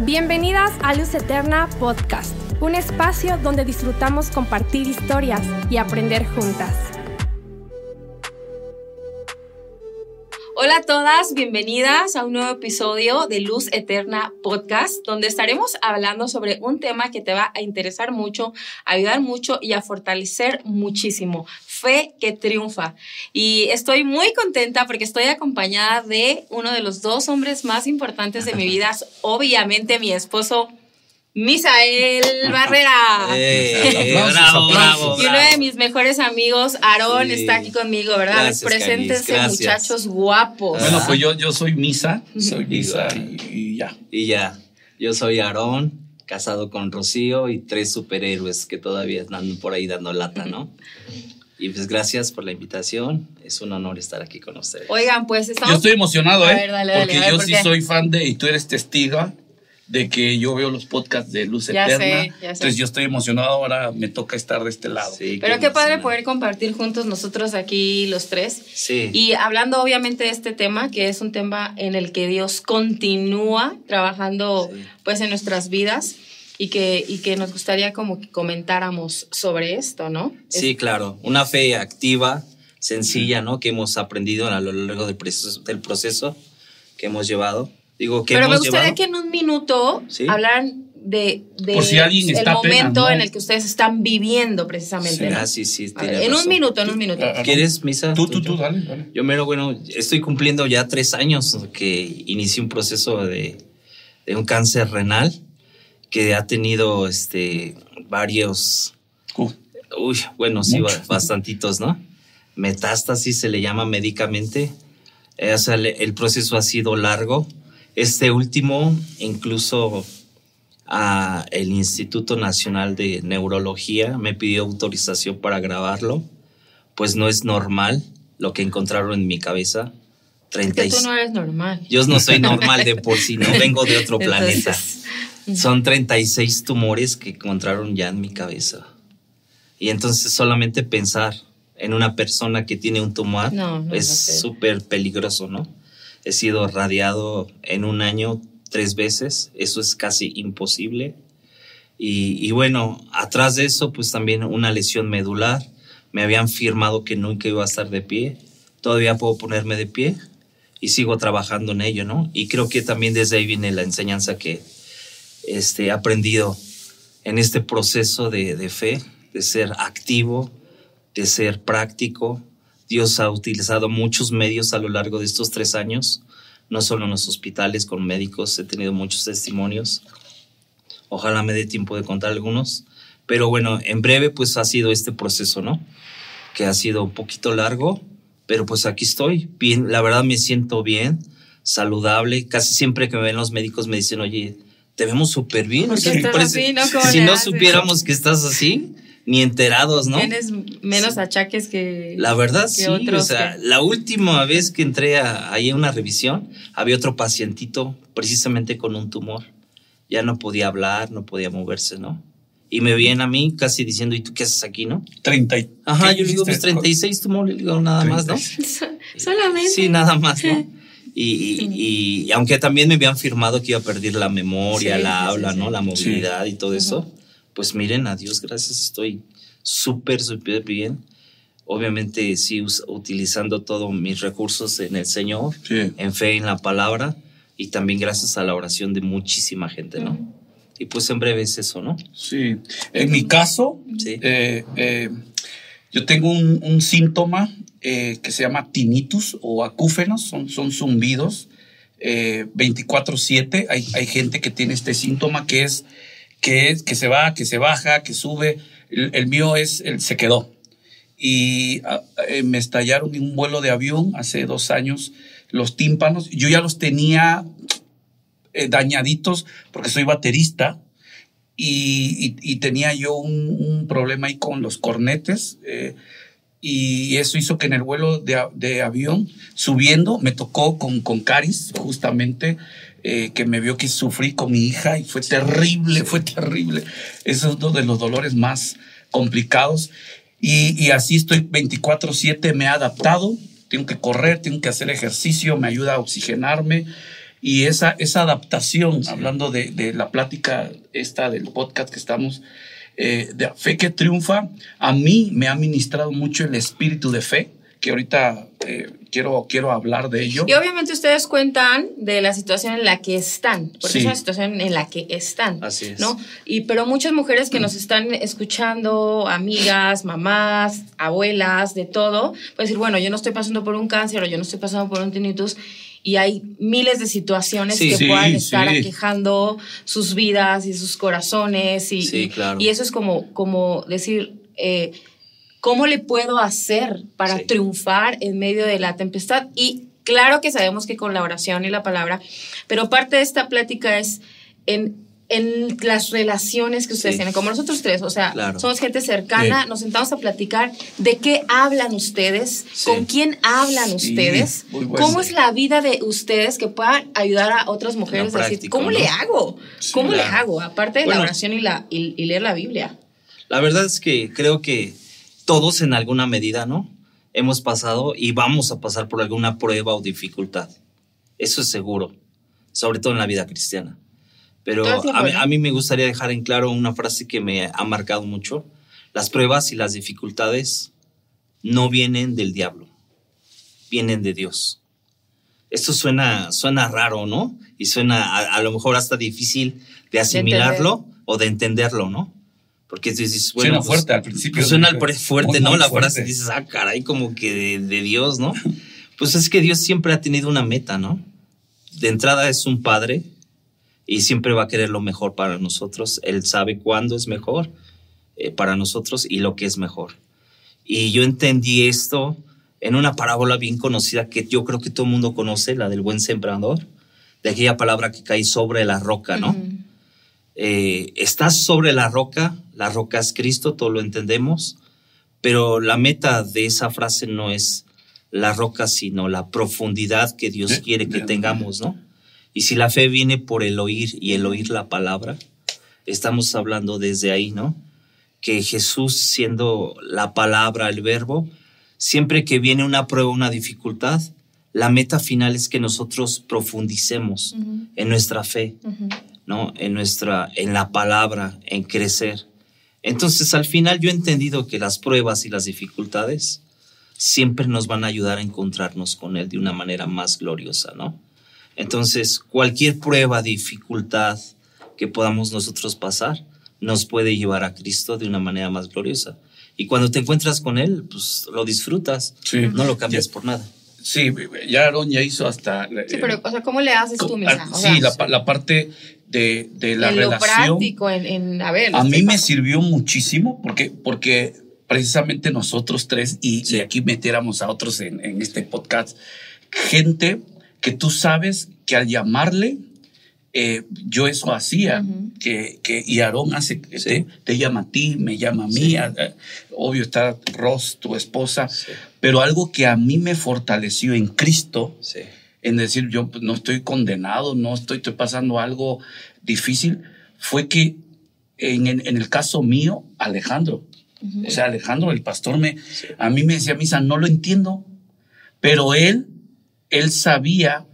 Bienvenidas a Luz Eterna Podcast, un espacio donde disfrutamos compartir historias y aprender juntas. Todas, bienvenidas a un nuevo episodio de Luz Eterna Podcast, donde estaremos hablando sobre un tema que te va a interesar mucho, ayudar mucho y a fortalecer muchísimo. Fe que triunfa. Y estoy muy contenta porque estoy acompañada de uno de los dos hombres más importantes de mi vida, obviamente mi esposo Misael Barrera. Eh, bravo, bravo, Y uno de mis mejores amigos, Aarón, Sí. está aquí conmigo, ¿verdad? Gracias, Preséntense, Canis, muchachos guapos. Bueno, pues yo, yo soy Misa, soy Misa y, y ya. Y ya, yo soy Aarón, casado con Rocío y tres superhéroes que todavía están por ahí dando lata, ¿no? Y pues gracias por la invitación, es un honor estar aquí con ustedes. Oigan, pues estamos. Yo estoy emocionado, A ¿eh? ver, dale, dale, porque a ver, yo ¿por sí qué? soy fan de, y tú eres testiga de que yo veo los podcasts de Luz Ya Eterna. sé, ya sé. Entonces yo estoy emocionado, ahora me toca estar de este lado. Sí, Pero qué padre emocionante. poder compartir juntos nosotros aquí los tres. Sí, Y hablando obviamente de este tema, que es un tema en el que Dios continúa trabajando Sí. pues en nuestras vidas y que, y que nos gustaría como que comentáramos sobre esto, ¿no? sí, claro, una fe activa, sencilla, ¿no? Que hemos aprendido a lo largo del proceso, del proceso que hemos llevado. Digo, que Pero me gustaría llevado. que en un minuto Sí. hablaran de, de Por si el momento ¿no? en el que ustedes están viviendo precisamente. Sí. ¿no? Ah, sí, sí, A ver, tiene en un minuto, en un minuto. Ah, ¿Quieres, Misa? Tú, tú, tú, dale, dale. Yo mero, bueno, estoy cumpliendo ya tres años que inicié un proceso de, de un cáncer renal que ha tenido este, varios, Uh, uy, bueno, sí, Mucho. bastantitos, ¿no? Metástasis se le llama médicamente. Eh, o sea, le- el proceso ha sido largo. Este último, incluso a el Instituto Nacional de Neurología me pidió autorización para grabarlo, pues no es normal lo que encontraron en mi cabeza. que 36. tú no eres normal. Yo no soy normal de por sí, no vengo de otro planeta. Son 36 tumores que encontraron ya en mi cabeza. Y entonces solamente pensar en una persona que tiene un tumor No, no, es súper peligroso, ¿no? He sido radiado en un año tres veces, eso es casi imposible. Y, bueno, atrás de eso, pues también una lesión medular. Me habían firmado que nunca iba a estar de pie. Todavía puedo ponerme de pie y sigo trabajando en ello, ¿no? Y creo que también desde ahí viene la enseñanza que este, he aprendido en este proceso de fe, de ser activo, de ser práctico. Dios ha utilizado muchos medios a lo largo de estos tres años, no solo en los hospitales con médicos, he tenido muchos testimonios. Ojalá me dé tiempo de contar algunos. Pero bueno, en breve pues ha sido este proceso, ¿no? Que ha sido un poquito largo, pero pues aquí estoy. Bien, la verdad me siento bien, saludable. Casi siempre que me ven los médicos me dicen, oye, te vemos súper bien. ¿Por O sea, parece- así, no? ¿Cómo si no supiéramos que estás así, ni enterados, ¿no? Tienes menos achaques que. La verdad, que sí. otros o sea, que- la última vez que entré a, ahí a una revisión, había otro pacientito precisamente con un tumor. Ya no podía hablar, no podía moverse, ¿no? Y me veían a mí casi diciendo, ¿y tú qué haces aquí, no? 30 y- Ajá, ¿qué yo le digo, pues dijiste? 36 tumores, le digo, nada más, ¿no? Solamente. Sí, nada más, ¿no? Y, y- y aunque también me habían firmado que iba a perder la memoria, Sí, la sí, habla, sí, ¿no? sí. La movilidad y todo eso, pues miren, a Dios gracias, estoy súper, súper bien. Obviamente sí, utilizando todos mis recursos en el Señor, Sí. en fe, en la palabra, y también gracias a la oración de muchísima gente, ¿no? Y pues en breve es eso, ¿no? Sí. En mi caso, Sí. eh, eh, yo tengo un, un síntoma eh, que se llama tinnitus o acúfenos, son, son zumbidos eh, 24/7. Hay, hay gente que tiene este síntoma que es, que se va, que se baja, que sube. El, mío es, el, se quedó. Y ah, eh, me estallaron en un vuelo de avión hace dos años los tímpanos. Yo ya los tenía eh, dañaditos porque soy baterista y, tenía yo un, problema ahí con los cornetes eh, y eso hizo que en el vuelo de, avión subiendo me tocó con Caris justamente eh, que me vio que sufrí con mi hija y fue terrible, fue terrible. Eso es uno de los dolores más complicados. Y, y así estoy 24/7, me he adaptado, tengo que correr, tengo que hacer ejercicio, me ayuda a oxigenarme. Y esa, esa adaptación, hablando de, de, la plática esta del podcast que estamos, eh, de fe que triunfa, a mí me ha ministrado mucho el espíritu de fe, que ahorita eh, quiero, quiero hablar de ello. Y obviamente ustedes cuentan de la situación en la que están, porque es una situación en la que están. Así es. ¿no? Y, pero muchas mujeres que nos están escuchando, amigas, mamás, abuelas, de todo, pueden decir, bueno, yo no estoy pasando por un cáncer o yo no estoy pasando por un tinnitus y hay miles de situaciones Sí. que Sí, puedan estar sí. aquejando sus vidas y sus corazones y, Sí, y- claro. y eso es como, como decir, eh, ¿cómo le puedo hacer para Sí. triunfar en medio de la tempestad? Y claro que sabemos que con la oración y la palabra, pero parte de esta plática es en, en las relaciones que ustedes Sí. tienen, como nosotros tres, o sea, Claro. somos gente cercana, Sí. nos sentamos a platicar de qué hablan ustedes, Sí. con quién hablan ustedes, cómo es la vida de ustedes que puedan ayudar a otras mujeres a decir, ¿cómo ¿no? le hago? ¿Cómo le hago? Aparte de Bueno. la oración y, la, y, y leer la Biblia. La verdad es que creo que todos en alguna medida, ¿no? Hemos pasado y vamos a pasar por alguna prueba o dificultad. Eso es seguro, sobre todo en la vida cristiana. Pero a, mí, ¿no? a mí me gustaría dejar en claro una frase que me ha marcado mucho. Las pruebas y las dificultades no vienen del diablo, vienen de Dios. Esto suena, suena raro, ¿no? Y suena a, a lo mejor hasta difícil de asimilarlo o de entenderlo, ¿no? Porque dices, bueno, suena pues, fuerte al principio. pues suena fuerte, Muy, ¿no? La fuerte. frase dices, ah, caray, como que de, de Dios, ¿no? Pues es que Dios siempre ha tenido una meta, ¿no? De entrada es un padre y siempre va a querer lo mejor para nosotros. Él sabe cuándo es mejor eh, para nosotros y lo que es mejor. Y yo entendí esto en una parábola bien conocida que yo creo que todo el mundo conoce, la del buen sembrador, de aquella palabra que cae sobre la roca, ¿no? Ujú. eh, estás sobre la roca, la roca es Cristo, todo lo entendemos, pero la meta de esa frase no es la roca, sino la profundidad que Dios Eh, quiere que bien. tengamos, ¿no? Y si la fe viene por el oír y el oír la palabra, estamos hablando desde ahí, ¿no? Que Jesús siendo la palabra, el verbo, siempre que viene una prueba, una dificultad, la meta final es que nosotros profundicemos en nuestra fe. ¿no? En nuestra, en la palabra, en crecer. Entonces, al final yo he entendido que las pruebas y las dificultades siempre nos van a ayudar a encontrarnos con Él de una manera más gloriosa, ¿no? Entonces, cualquier prueba, dificultad que podamos nosotros pasar, nos puede llevar a Cristo de una manera más gloriosa. Y cuando te encuentras con Él, pues lo disfrutas, Sí. no lo cambias Ya- por nada. Sí, ya Aaron ya hizo hasta. Sí, eh, pero, o sea, ¿cómo le haces tú, Misa? ah, O sí, la parte de, de la en lo relación. práctico, en, en- a ver. A mí me sirvió muchísimo porque, porque precisamente nosotros tres, y, Sí. y aquí metiéramos a otros en, en este podcast, gente que tú sabes que al llamarle, eh, yo eso hacía, que, que, y Aarón hace, Sí. te, te llama a ti, me llama a mí, Sí. a- a- obvio está Ross, tu esposa, Sí. pero algo que a mí me fortaleció en Cristo, Sí. En decir yo pues, no estoy condenado, no estoy, estoy pasando algo difícil, fue que en, en- en el caso mío, Alejandro, Ujú. o sea, Alejandro, el pastor, me, a mí me decía, misa, no lo entiendo, pero él, él sabía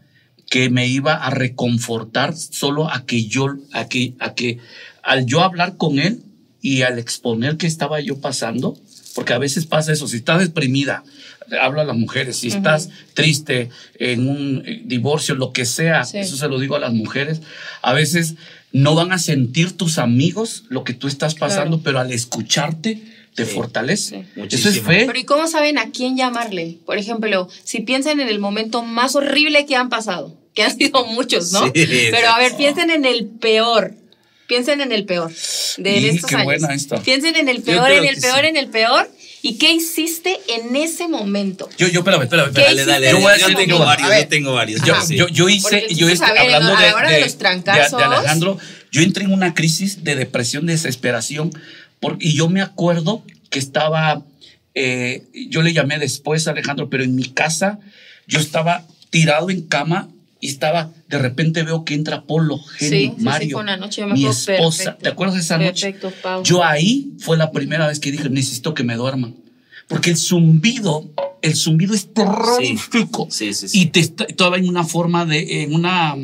que me iba a reconfortar solo a que yo, a que, a que al yo hablar con él y al exponer que estaba yo pasando, porque a veces pasa eso, si estás deprimida, hablo a las mujeres, si estás triste en un eh, divorcio, lo que sea, Sí. eso se lo digo a las mujeres, a veces no van a sentir tus amigos lo que tú estás pasando, Claro. pero al escucharte te Sí. fortalece. Sí. Eso es fe. Pero ¿y cómo saben a quién llamarle? Por ejemplo, si piensan en el momento más horrible que han pasado, que han sido muchos, ¿no? Sí. Pero a ver, piensen en el peor. Piensen en el peor de Y estos qué años. buena esta. Piensen en el peor, en el peor, en el peor. ¿Y qué hiciste en ese momento? Yo, yo, espérame, espérame, ¿Qué espérame. Dale, dale, en Yo yo tengo varios, yo tengo varios. Yo, sí. yo, yo hice, Porque yo ver, hablando a de, la hora de los trancazos. de Alejandro, yo entré en una crisis de depresión, de desesperación, por- y yo me acuerdo que estaba, eh, yo le llamé después a Alejandro, pero en mi casa yo estaba tirado en cama y estaba, de repente veo que entra Polo, Jenny, sí, sí, sí, Mario, fue una noche, yo me mi esposa. perfecto. ¿Te acuerdas de esa noche? Perfecto, Pau. Yo ahí fue la primera vez que dije, necesito que me duerman. Porque el zumbido el zumbido es terrorífico. Sí, sí, sí. Y te está- estaba en una forma de, en una,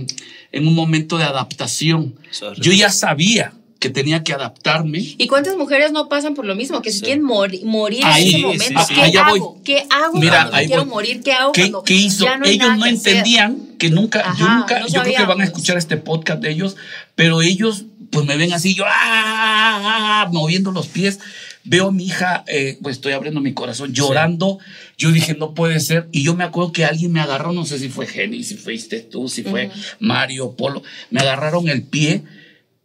en un momento de adaptación. Horrible. Yo ya sabía que tenía que adaptarme. ¿Y cuántas mujeres no pasan por lo mismo? Que Sí. quieren mori- morir Ahí, en ese sí, momento. sí, ¿Qué allá voy. hago? ¿Qué hago Mira, cuando me quiero voy. morir? ¿Qué hago ¿Qué, cuando qué hizo? ya no hay ellos no que hacer? entendían que nunca, yo nunca, no yo creo que van a escuchar este podcast de ellos, pero ellos pues me ven así, yo ah, ah, ah, moviendo los pies. Veo a mi hija, eh, pues estoy abriendo mi corazón, llorando. Yo dije, no puede ser. Y yo me acuerdo que alguien me agarró, no sé si fue Jenny, si fuiste tú, si fue Mario, Polo. Me agarraron el pie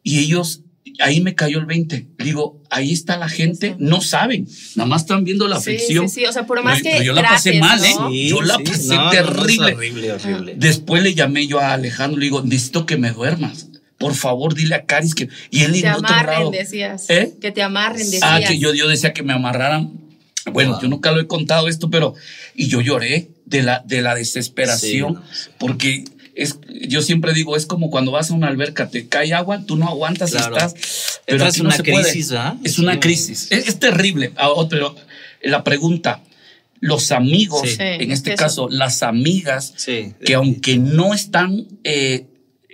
y ellos, ahí me cayó el 20. Digo, ahí está la gente, no saben, nada más están viendo la Sí, aflicción. sí, sí, o sea, por más Pero- que pero yo la pasé mal, ¿eh? ¿no? Yo la pasé no, no, terrible. horrible, horrible. Después le llamé yo a Alejandro, le digo, necesito que me duermas. Por favor, dile a Caris que. Y él Te en otro amarren, lado. decías. ¿Eh? Que te amarren, decías. Ah, que yo, yo decía que me amarraran. Bueno, Wow. yo nunca lo he contado esto, pero. Y yo lloré de la, de la desesperación. Sí, no, sí. Porque es, yo siempre digo, es como cuando vas a una alberca, te cae agua, tú no aguantas, Claro. estás. Pero aquí en no una se puede. crisis, ¿verdad? Es una Sí. crisis. Es, es terrible. Ah, oh, Pero la pregunta, los amigos, Sí. En este eso. caso, las amigas, Sí. que aunque no están eh,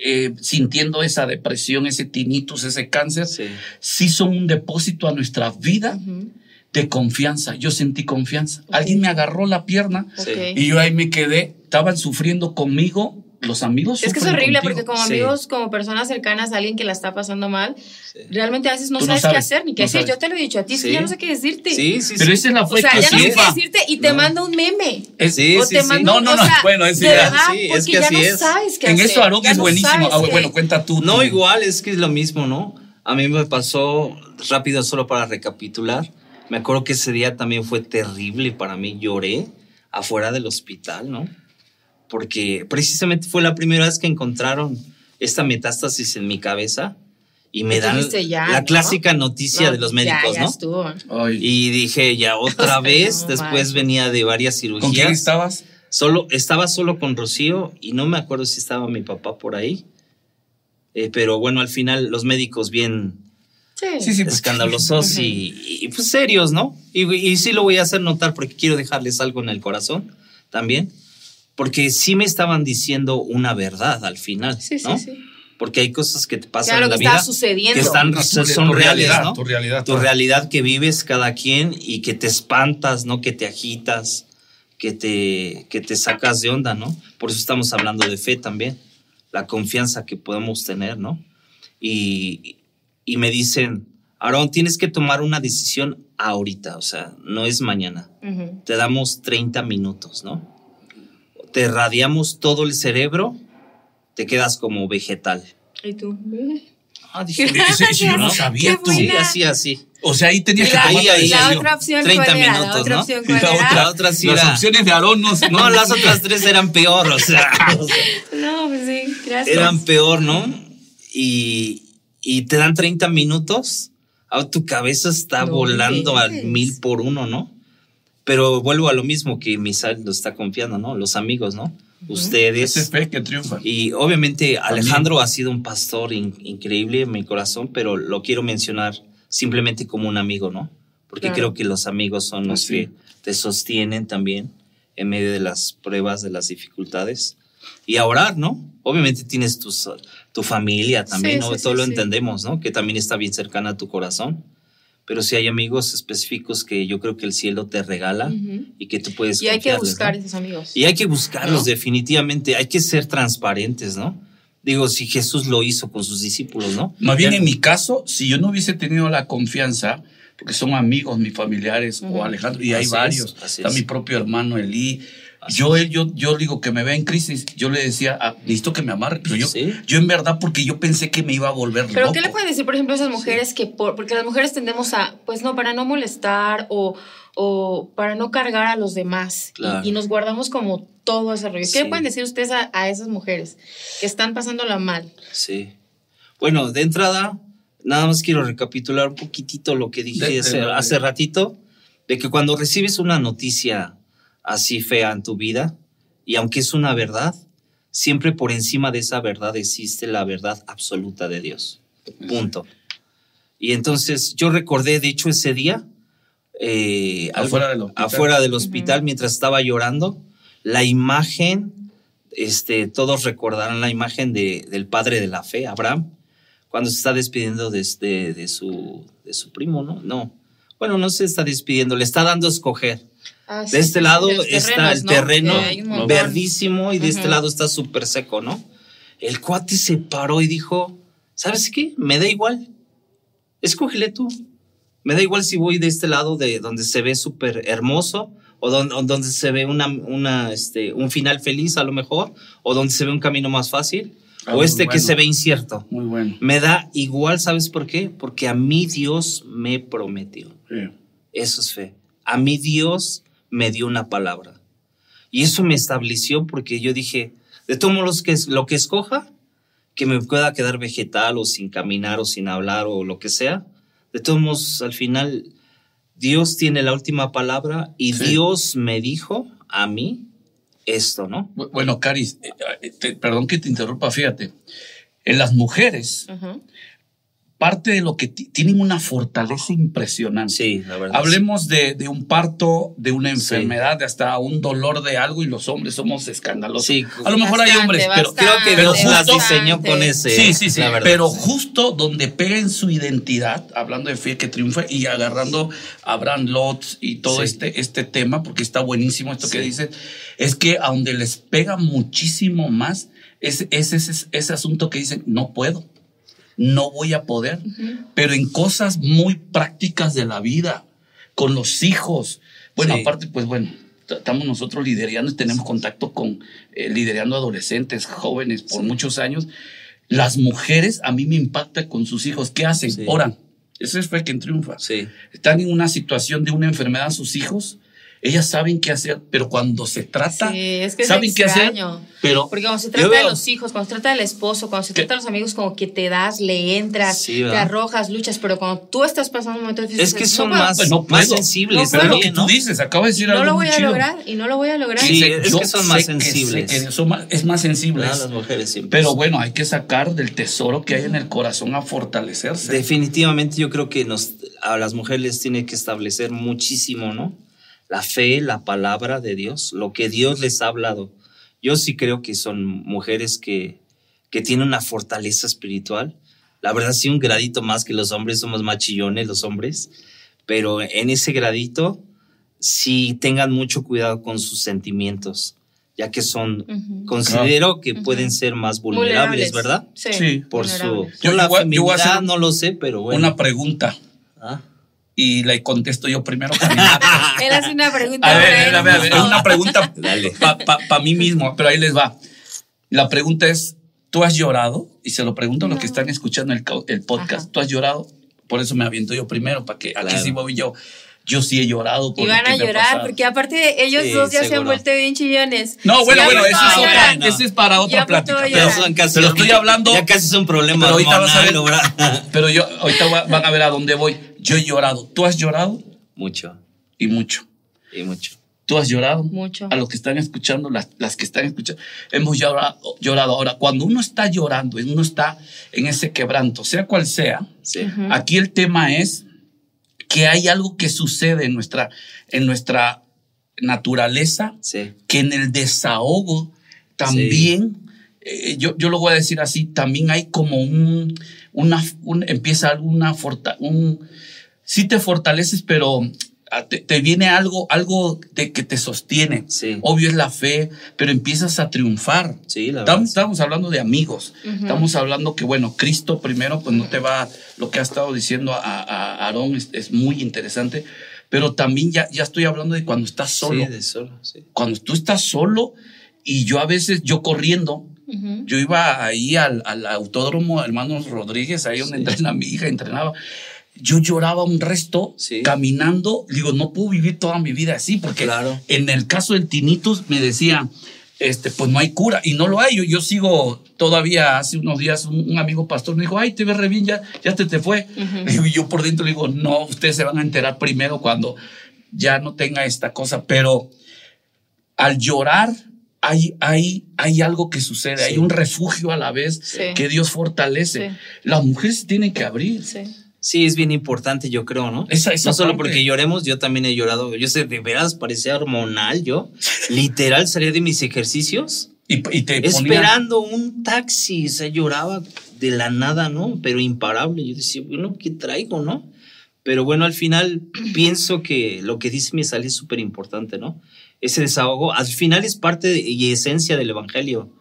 eh, sintiendo esa depresión, ese tinnitus, ese cáncer, Sí. sí son un depósito a nuestra vida de confianza. Yo sentí confianza. Alguien me agarró la pierna y yo ahí me quedé. Estaban sufriendo conmigo. Los amigos Es que es horrible contigo. porque como Sí. amigos, como personas cercanas a alguien que la está pasando mal, Sí. realmente a veces no no sabes, qué sabes, hacer ni qué no decir. sabes. Yo te lo he dicho a ti, es que Sí. ya no sé qué decirte. Sí, sí, Pero sí. esa es la O fe sea, ya no sé qué decirte y te No. mando un meme. Es- Sí, o sí, te sí. mando, No, no, o no, sea, bueno, es de verdad, Sí, es porque que ya así no es. sabes qué En hacer. eso Aarón ya es buenísimo. Ah, qué- bueno, cuenta tú. No, igual, es que es lo mismo, ¿no? A mí me pasó rápido, solo para recapitular. Me acuerdo que ese día también fue terrible para mí. Lloré afuera del hospital, ¿no? Porque precisamente fue la primera vez que encontraron esta metástasis en mi cabeza y me tú dan ya, la ¿no? clásica noticia No, de los ya, médicos, ya ¿no? estuvo. Y dije, ya otra O sea, vez, no después venía de varias ¿Con quién cirugías. estabas? Solo, estaba solo con Rocío y no me acuerdo si estaba mi papá por ahí. Eh, pero bueno, al final los médicos bien Sí. Sí, sí. pues, escandalosos y, y, pues serios, ¿no? Y, y sí lo voy a hacer notar porque quiero dejarles algo en el corazón también. Porque sí me estaban diciendo una verdad al final, Sí, sí, ¿no? sí. Porque hay cosas que te pasan Claro, en la que está vida sucediendo. que están, Tu- son tu reales, realidad, ¿no? tu realidad, Tu claro. realidad que vives cada quien y que te espantas, ¿no? Que te agitas, que te, que te sacas de onda, ¿no? Por eso estamos hablando de fe también, la confianza que podemos tener, ¿no? Y, y me dicen, Aarón, tienes que tomar una decisión ahorita, o sea, no es mañana. Te damos 30 minutos, ¿no? Te radiamos todo el cerebro, te quedas como vegetal. ¿Y tú? Ah, dije, yo no sabía tú. Sí, así, así. O sea, ahí tenías Y que la, tomar ahí, la otra opción 30 cuál era? minutos, la otra ¿no? opción cuál la era? otra- La otra sí Las era- opciones de Aarón no, No, las otras tres eran peor, o sea, o sea, No, pues sí, gracias. eran peor, ¿no? Y, y te dan 30 minutos, ah, tu cabeza está No volando al mil por uno, ¿no? Pero vuelvo a lo mismo que Misael lo está confiando, ¿no? Los amigos, ¿no? Ustedes. Es fe que triunfa. Y obviamente Alejandro ha sido un pastor in- increíble en mi corazón, pero lo quiero mencionar simplemente como un amigo, ¿no? Porque Claro. creo que los amigos son los Así. que te sostienen también en medio de las pruebas, de las dificultades. Y a orar, ¿no? Obviamente tienes tus, tu familia también, Sí, ¿no? sí, Todo sí, lo sí. entendemos, ¿no? Que también está bien cercana a tu corazón. Pero sí hay amigos específicos que yo creo que el cielo te regala Ujú. y que tú puedes Y hay que buscar ¿no? esos amigos. Y hay que buscarlos ¿No? definitivamente, hay que ser transparentes, ¿no? Digo, si Jesús lo hizo con sus discípulos, ¿no? Más bien en mi caso, si yo no hubiese tenido la confianza, porque son amigos, mis familiares Ujú. o Alejandro, y hay Así es, varios, así está es. mi propio hermano Elí. Yo, él, yo, yo digo que me vea en crisis, yo le decía, ah, necesito que me amarre, pero yo, Sí. yo en verdad, porque yo pensé que me iba a volver Pero loco. ¿qué le pueden decir, por ejemplo, a esas mujeres que, por, porque las mujeres tendemos a, pues no, para no molestar o, o para no cargar a los demás y- Claro. y, nos guardamos como todo ese rollo. ¿Qué Sí. le pueden decir ustedes a, a esas mujeres que están pasándola mal? Sí. Bueno, de entrada, nada más quiero recapitular un poquitito lo que dije de- hace, de- hace ratito, de que cuando recibes una noticia así fea en tu vida, y aunque es una verdad, siempre por encima de esa verdad existe la verdad absoluta de Dios. Punto. Y entonces yo recordé, de hecho, ese día, eh, Afuera del hospital. afuera del hospital mientras estaba llorando. La imagen, este, todos recordarán la imagen de, del padre de la fe, Abraham, cuando se está despidiendo de, este- de, su, de su primo, ¿no? No. Bueno, no se está despidiendo, le está dando a escoger. Ah, sí, De este sí, lado está terrenos, el ¿no? terreno verdísimo y de este lado está súper seco, ¿no? El cuate se paró y dijo, ¿sabes qué? Me da igual. Escógele tú. Me da igual si voy de este lado de donde se ve súper hermoso o don- o donde, se ve una, una, este, un final feliz a lo mejor o donde se ve un camino más fácil Ah, o este que se ve incierto. Muy bueno. Me da igual, ¿sabes por qué? Porque a mí Dios me prometió. Sí. Eso es fe. A mí Dios me dio una palabra. Y eso me estableció porque yo dije, de todos modos que es lo que escoja, que me pueda quedar vegetal o sin caminar o sin hablar o lo que sea, de todos modos al final Dios tiene la última palabra y Sí. Dios me dijo a mí esto, ¿no? Bu- Bueno, Caris, eh, eh, te- perdón que te interrumpa, fíjate. En las mujeres. Parte de lo que ti- tienen una fortaleza impresionante. Sí, la verdad. Hablemos de, de un parto, de una Sí. enfermedad, de hasta un dolor de algo y los hombres somos escandalosos. Sí. A lo mejor hay Bastante, hombres, pero bastante, Creo que pero Dios las justo- diseñó con ese. Sí, sí, sí. la verdad. pero justo donde pega en su identidad, hablando de fe que triunfa y agarrando a Abraham Lot y todo Sí. este, este tema, porque está buenísimo esto que dices, es que a donde les pega muchísimo más es, es ese, ese asunto que dicen, no puedo, no voy a poder, pero en cosas muy prácticas de la vida, con los hijos. Bueno, Sí. aparte, pues bueno. Estamos nosotros liderando y tenemos contacto con eh, liderando adolescentes, jóvenes por muchos años. Las mujeres a mí me impacta con sus hijos. ¿Qué hacen? Sí. Oran. Ese es fe que triunfa. Sí. Están en una situación de una enfermedad sus hijos. Ellas saben qué hacer, pero cuando se trata, Sí, es que es saben qué hacer. Pero Porque cuando se trata de veo- los hijos, cuando se trata del esposo, cuando se trata de los amigos, como que te das, le entras, Sí, te arrojas, luchas, pero cuando tú estás pasando un momento difícil, Es que dices, son no puedo, más, Pues no más puedo. sensibles No pero es lo que tú ¿no? dices, acabo de decir no algo lo muy voy a lograr y no lo voy a lograr. Sí, Sé- es yo que son más sensibles. que son más- es más sensibles. Las mujeres siempre. Pero bueno, hay que sacar del tesoro que hay en el corazón a fortalecerse. Definitivamente yo creo que nos, a las mujeres les tiene que establecer muchísimo, ¿no? La fe, la palabra de Dios, lo que Dios les ha hablado. Yo sí creo que son mujeres que, que tienen una fortaleza espiritual. La verdad sí un gradito más que los hombres, somos más chillones los hombres, pero en ese gradito sí tengan mucho cuidado con sus sentimientos, ya que son, Ujú. considero que pueden ser más vulnerables, ¿verdad? Sí. Sí. Por su vulnerables. Yo- por la voy a- yo voy a feminidad, hacer no lo sé, pero bueno. Una pregunta Ah. Y la contesto yo primero. Él hace una pregunta. a ver, a ver, a ver, a ver, es mismo. una pregunta para mí mismo, pero ahí les va. La pregunta es, ¿tú has llorado? Y se lo pregunto a los que están escuchando el, el podcast. Ajá. ¿Tú has llorado? Por eso me aviento yo primero, para que aquí Claro. sí voy yo. Yo sí he llorado. por Y van a llorar, porque aparte ellos Sí, dos ya se han seguro. vuelto bien chillones. No, bueno, Ya bueno, eso es, otra, eso es para otra Ya plática. Pero, son casi, pero estoy hablando. Ya casi son problemas pero ahorita vas a ver. Pero yo, ahorita va- van a ver a dónde voy. Yo he llorado. ¿Tú has llorado? Mucho, Y mucho. y mucho. ¿Tú has llorado? Mucho. A los que están escuchando, las, las que están escuchando, hemos llorado, llorado. Ahora, cuando uno está llorando, uno está en ese quebranto, sea cual sea, Sí. Aquí el tema es que hay algo que sucede en nuestra, en nuestra naturaleza, Sí. que en el desahogo también, eh, yo, yo lo voy a decir así, también hay como un, una, un- empieza alguna forta, un, sí te fortaleces, pero ah, te, te viene algo, algo de que te sostiene. Sí. Obvio es la fe, pero empiezas a triunfar. Sí, la verdad. Estamos, estamos hablando de amigos. Ujú. Estamos hablando que, bueno, Cristo primero, pues no te va, lo que ha estado diciendo a, a- a Aarón es, es muy interesante, pero también ya, ya estoy hablando de cuando estás solo. Sí, de solo, sí. Cuando tú estás solo y yo a veces, yo corriendo, Ujú. yo iba ahí al, al autódromo Hermanos Rodríguez, ahí donde Sí. entrena mi hija, entrenaba. Yo lloraba un resto Sí. caminando. Digo, no puedo vivir toda mi vida así, porque Claro. en el caso del tinnitus me decía, este, pues no hay cura. Y no lo hay. Yo, yo sigo todavía, hace unos días, un, un amigo pastor me dijo, ay, te ves re bien, ya, ya te, te fue. Ujú. Y yo por dentro le digo, no, ustedes se van a enterar primero cuando ya no tenga esta cosa. Pero al llorar hay, hay, hay algo que sucede, hay un refugio a la vez Sí. que Dios fortalece. Sí. Las mujeres se tienen que abrir. Sí. Sí, es bien importante, yo creo, ¿no? Esa- esa no solo parte. porque lloremos, yo también he llorado. Yo sé, de veras parecía hormonal, yo. Literal salía de mis ejercicios Y, y te ponía- esperando un taxi. O sea, lloraba de la nada, ¿no? Pero imparable. Yo decía, bueno, ¿qué traigo, no? Pero bueno, al final pienso que lo que dice mi sal es súper importante, ¿no? Ese desahogo, al final es parte y esencia del Evangelio,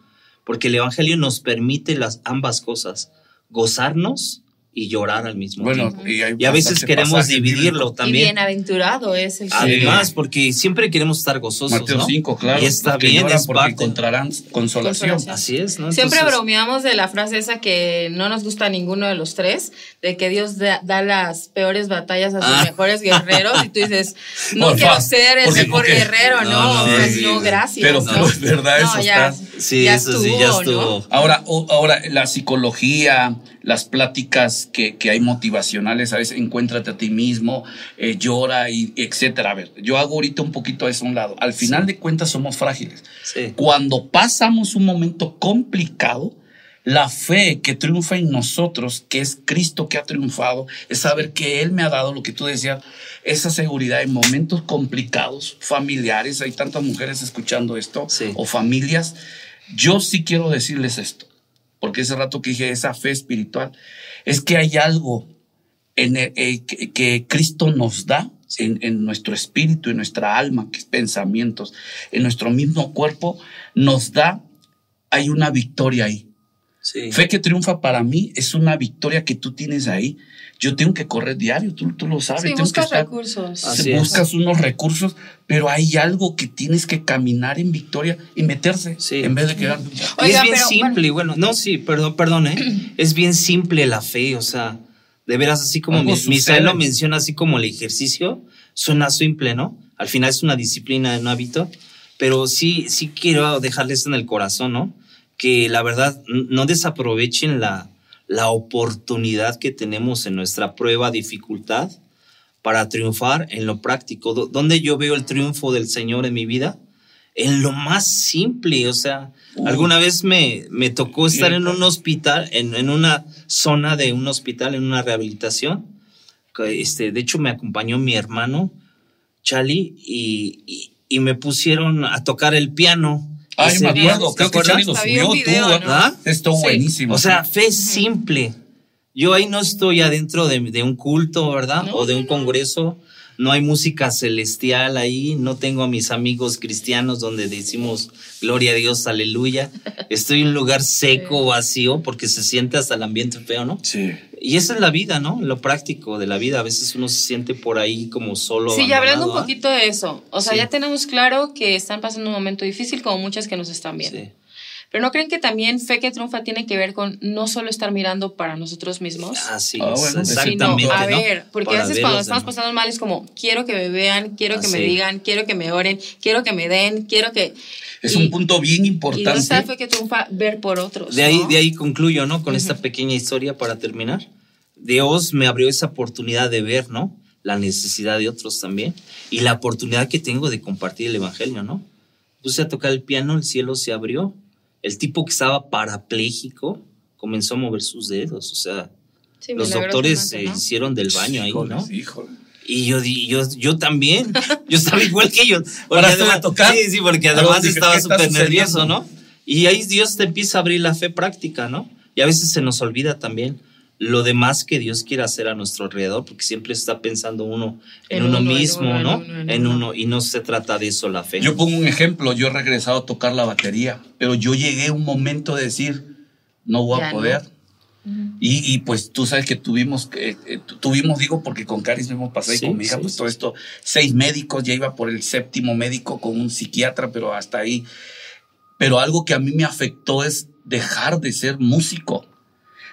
porque el Evangelio nos permite las ambas cosas, gozarnos y llorar al mismo Bueno, tiempo. y, hay Y a veces queremos dividirlo. Y también. bienaventurado es el Además, porque siempre queremos estar gozosos, Mateo ¿no? 5, claro. Y está los que bien, es porque parte. encontrarán consolación. Consolación. Así es, ¿no? Siempre Entonces, bromeamos de la frase esa que no nos gusta a ninguno de los tres, de que Dios da, da las peores batallas a sus Ah. mejores guerreros y tú dices, no quiero ser el porque- mejor porque- guerrero, no, No, no, o sea, sí, no, gracias. Pero- ¿no? pero es verdad, No, eso ya, está- Sí, ya eso sí, ya estuvo, estuvo. ¿no? Ahora, o- ahora, la psicología, las pláticas que, que hay motivacionales, a veces encuéntrate a ti mismo, eh, llora, y etcétera. A ver, yo hago ahorita un poquito eso a un lado. Al final de cuentas somos frágiles. Sí. Cuando pasamos un momento complicado, la fe que triunfa en nosotros, que es Cristo que ha triunfado, es saber que Él me ha dado lo que tú decías, esa seguridad en momentos complicados, familiares. Hay tantas mujeres escuchando esto, Sí. o familias. Yo sí quiero decirles esto, porque ese rato que dije esa fe espiritual, es que hay algo en el- eh, que, Cristo nos da en, en nuestro espíritu, en nuestra alma, que es pensamientos, en nuestro mismo cuerpo, nos da, hay una victoria ahí. Sí. Fe que triunfa para mí es una victoria que tú tienes ahí. Yo tengo que correr diario, tú, tú lo sabes. Sí, tengo que buscas estar- recursos. Así se es. buscas unos recursos, pero hay algo que tienes que caminar en victoria y meterse Sí. en vez de quedar. Y Oiga, es bien pero, simple, y bueno, no, sí, perdón, perdón, ¿eh? es bien simple la fe, o sea, de veras, así como mi- Misael lo menciona, así como el ejercicio, suena simple, ¿no? Al final es una disciplina, un hábito, pero sí, sí quiero dejarles en el corazón, ¿no? Que la verdad, no desaprovechen la, la oportunidad que tenemos en nuestra prueba, dificultad, para triunfar en lo práctico. ¿Dónde yo veo el triunfo del Señor en mi vida? En lo más simple, o sea, alguna vez me, me tocó estar en un hospital, en, en una zona de un hospital, en una rehabilitación. Este, de hecho, me acompañó mi hermano, Chali, y, y, y me pusieron a tocar el piano. Ay, me acuerdo, ¿te creo que? Charlie lo subió un tú, video, ¿no? ¿verdad? Esto Sí. buenísimo. O sea, fe simple. Yo ahí no estoy adentro de, de un culto, ¿verdad? No, o de un no. congreso. No hay música celestial ahí. No tengo a mis amigos cristianos donde decimos gloria a Dios, aleluya. Estoy en un lugar seco, vacío, porque se siente hasta el ambiente feo, ¿no? sí. Y esa es la vida, ¿no? Lo práctico de la vida. A veces uno se siente por ahí como solo. Sí, y hablando un poquito de eso, o sea, Sí. ya tenemos claro que están pasando un momento difícil como muchas que nos están viendo. Sí. Pero ¿no creen que también fe que triunfa tiene que ver con no solo estar mirando para nosotros mismos? Así Ah, bueno, exactamente. Sino, a ver, porque a veces cuando estamos demás. pasando mal es como, quiero que me vean, quiero que me digan, quiero que me oren, quiero que me den, quiero que... Es y- un punto bien Y no está importante. fe que triunfa ver por otros. De ahí, ¿no? de ahí concluyo, ¿no? Con esta Ujú. pequeña historia para terminar. Dios me abrió esa oportunidad de ver, ¿no? La necesidad de otros también. Y la oportunidad que tengo de compartir el Evangelio, ¿no? Puse a tocar el piano, el cielo se abrió. El tipo que estaba parapléjico comenzó a mover sus dedos. O sea, Sí, los doctores se hicieron del baño ahí, Híjole, ¿no? híjole. Y yo, di- yo, yo también, yo estaba igual que ellos. Porque ¿Paraste además- a tocar? Sí, sí, porque además dije, estaba ¿qué está súper nervioso? ¿no? Y ahí Dios te empieza a abrir la fe práctica, ¿no? Y a veces se nos olvida también lo demás que Dios quiere hacer a nuestro alrededor, porque siempre está pensando uno en, En uno, uno, en mismo, en ¿no? uno, en en uno. uno, y no se trata de eso la fe. Yo pongo un ejemplo, yo he regresado a tocar la batería, pero yo llegué a un momento de decir, no voy Ya a no. poder. Ujú. Y, y, pues tú sabes que tuvimos, eh, tu- tuvimos, digo, porque con Caris hemos pasado y Sí, con mi hija, sí, pues sí. todo esto, seis médicos, ya iba por el séptimo médico con un psiquiatra, pero hasta ahí. Pero algo que a mí me afectó es dejar de ser músico,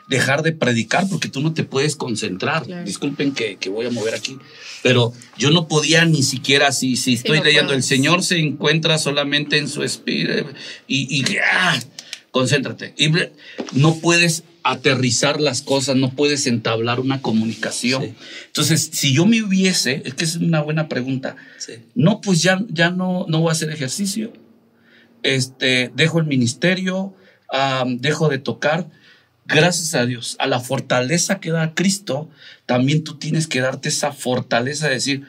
dejar de predicar, porque tú no te puedes concentrar. Claro. Disculpen que, que voy a mover aquí, pero yo no podía ni siquiera, si, si estoy no leyendo, el. Señor se encuentra solamente en su espíritu y, y ¡ah! concéntrate. Y no puedes aterrizar las cosas, no puedes entablar una comunicación. Sí. Entonces, si yo me hubiese, es que es una buena pregunta, Sí. no, pues ya, ya no, no voy a hacer ejercicio. Este, dejo el ministerio, dejo de tocar. Gracias a Dios, a la fortaleza que da Cristo, también tú tienes que darte esa fortaleza de decir,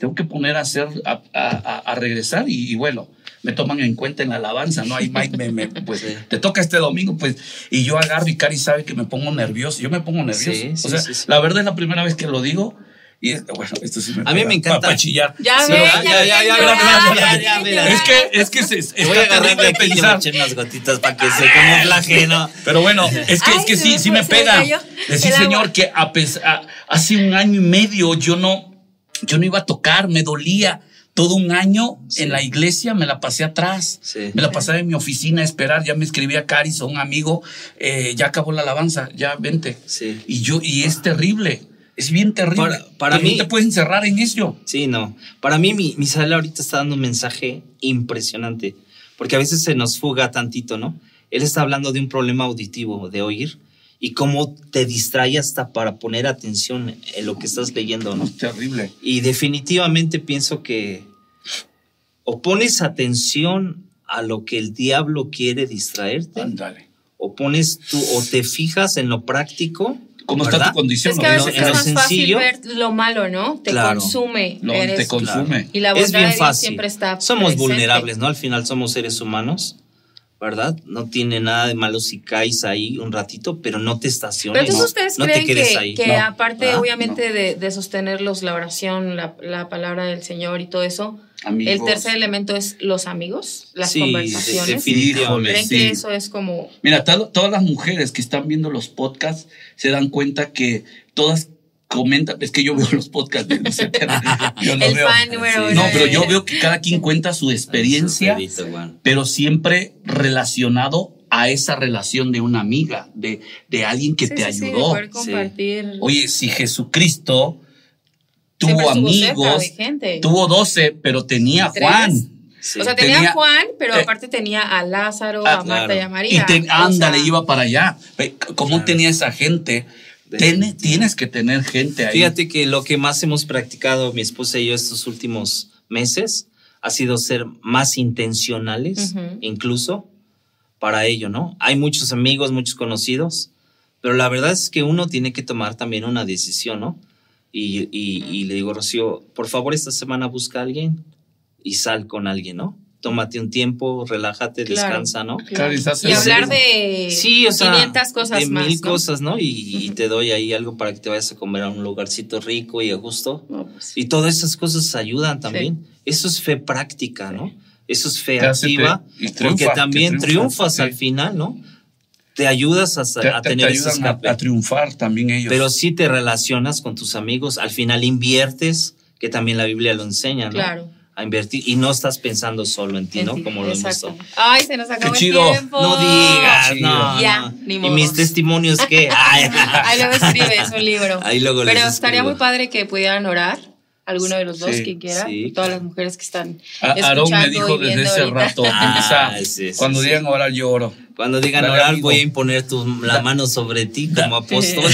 tengo que poner a hacer, a, a- a regresar y, y bueno, me toman en cuenta en la alabanza, ¿no? Ahí Mike me, me- pues, te toca este domingo, pues, y yo agarro y Cari sabe que me pongo nervioso, yo me pongo nervioso. Sí, sí, o sea, sí, la verdad es la primera vez que lo digo y bueno, esto sí me A mí me encanta. Para chillar. Ya, ve, ya, ya, ya, ya, Es que, es que se, voy a agarrarle aquí y me echen unas gotitas para que se camuflaje, ¿no? Pero bueno, es que, es que sí, sí me pega. Decir, señor, que a pesar, hace un año y medio yo no, yo no iba a tocar, me dolía. Todo un año sí. en la iglesia me la pasé atrás. Sí. Me la pasaba en mi oficina a esperar. Ya me escribía Caris o un amigo, eh, ya acabó la alabanza, ya vente. Sí. Y yo, y es terrible. Es bien terrible. Para- para Pero no mí- te puedes encerrar en eso. Sí, no. Para mí, mi, Misael ahorita está dando un mensaje impresionante, porque a veces se nos fuga tantito, ¿no? Él está hablando de un problema auditivo, de oír, y cómo te distrae hasta para poner atención en lo que estás leyendo, ¿no? Es terrible. Y definitivamente pienso que o pones atención a lo que el diablo quiere distraerte, Ándale. o pones tú, o te fijas en lo práctico. ¿Cómo está tu condición? Es que a En lo- veces en es más sencillo, fácil ver lo malo, ¿no? Te Claro. consume. Eres- te consume. Y la es bondad de bien Dios fácil. siempre está somos presente. vulnerables, ¿no? Al final somos seres humanos, ¿verdad? No tiene nada de malo si caes ahí un ratito, pero no te estaciones. Pero entonces ustedes no te creen quedes que, ahí. que No, aparte ¿verdad? obviamente de, de sostenerlos la oración, la, la palabra del Señor y todo eso, Amigos. el tercer elemento es los amigos, las Sí, conversaciones. definitivamente. ¿Creen Sí. que eso es como... Mira, to- todas las mujeres que están viendo los podcasts se dan cuenta que todas comentan, es que yo veo los podcasts de Luis Eterna, yo no el veo. fan número No, pero yo veo que cada quien cuenta su experiencia, pero siempre relacionado a esa relación de una amiga, de, de alguien que Sí, te sí, sí, de ayudó. poder compartir. Oye, si Jesucristo tuvo amigos, gente. tuvo 12, pero tenía a Tres. Juan. Sí. O sea, tenía, Tenía- a Juan, pero eh, aparte tenía a Lázaro, ah, a Marta claro. y a María. Y te- O ándale, sea, iba para allá. ¿Cómo Claro. tenía esa gente? Tiene- tienes que tener gente ahí. Fíjate que lo que más hemos practicado mi esposa y yo estos últimos meses ha sido ser más intencionales, incluso para ello, ¿no? Hay muchos amigos, muchos conocidos, pero la verdad es que uno tiene que tomar también una decisión, ¿no? Y, y- y le digo, Rocío, por favor, esta semana busca a alguien y sal con alguien, ¿no? Tómate un tiempo, relájate, Claro. descansa, ¿no? claro. Cari, ¿estás Y hablar de Sí, o sea, 500 cosas de más. mil ¿no? cosas, ¿no? Y, y te doy ahí algo para que te vayas a comer a un lugarcito rico y a gusto. No, pues, Y todas esas cosas ayudan también. Eso es fe práctica, ¿no? Eso es fe activa. y porque triunfa, también que triunfa, triunfas al final, ¿no? Te ayudas a, sa- te, a te- te tener ese a, a triunfar también ellos. Pero sí te relacionas con tus amigos. Al final inviertes, que también la Biblia lo enseña, ¿no? Claro. A invertir. Y no estás pensando solo en ti, en ¿no? ti, Como lo hemos exacto. visto. Ay, se nos acabó Qué el chido. tiempo. No digas, chido. no. Ya, no. ni ¿Y modos. mis testimonios qué? Ay. Ahí luego escribes un libro. Ahí luego les Pero estaría escribo. muy padre que pudieran orar. Alguno de los dos, Sí, quien quiera. sí, Todas las mujeres que están A- Aarón me escuchando dijo y desde viendo ese ahorita. rato, Ah, empieza, sí, sí, cuando sí. digan orar yo oro. Cuando digan Dale, orar, amigo. voy a imponer tu, la mano sobre ti como apóstol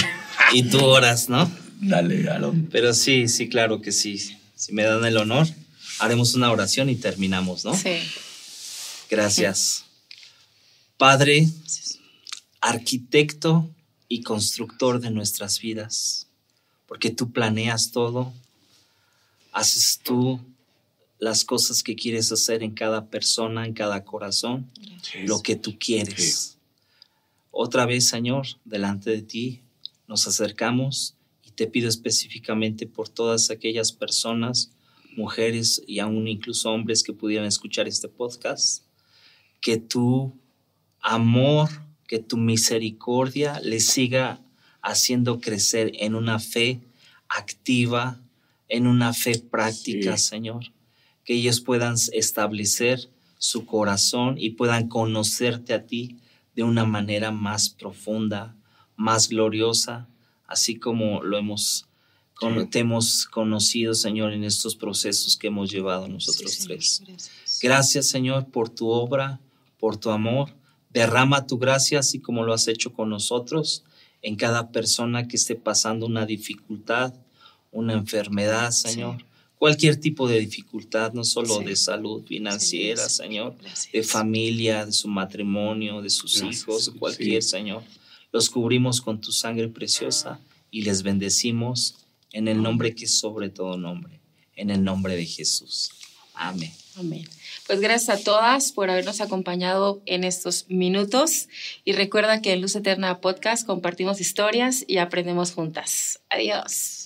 y tú oras, ¿no? Dale, Aarón. Pero sí, sí, claro que sí. Si me dan el honor, haremos una oración y terminamos, ¿no? Sí. Gracias. Padre, arquitecto y constructor de nuestras vidas, porque tú planeas todo, haces tú las cosas que quieres hacer en cada persona, en cada corazón, lo que tú quieres. Otra vez, Señor, delante de ti nos acercamos y te pido específicamente por todas aquellas personas, mujeres y aún incluso hombres que pudieran escuchar este podcast, que tu amor, que tu misericordia les siga haciendo crecer en una fe activa, en una fe práctica, Sí. Señor. Que ellos puedan establecer su corazón y puedan conocerte a ti de una manera más profunda, más gloriosa, así como lo hemos, con- Sí. te hemos conocido, Señor, en estos procesos que hemos llevado nosotros Sí, Señor, tres. gracias. Gracias, Señor, por tu obra, por tu amor. Derrama tu gracia, así como lo has hecho con nosotros, en cada persona que esté pasando una dificultad, una enfermedad, Señor. Cualquier tipo de dificultad, no solo Sí. de salud financiera, Sí, Señor, Gracias. de familia, de su matrimonio, de sus Gracias, hijos, sí. cualquier, Señor. Los cubrimos con tu sangre preciosa y les bendecimos en el nombre que es sobre todo nombre, en el nombre de Jesús. Amén. Amén. Pues gracias a todas por habernos acompañado en estos minutos y recuerda que en Luz Eterna Podcast compartimos historias y aprendemos juntas. Adiós.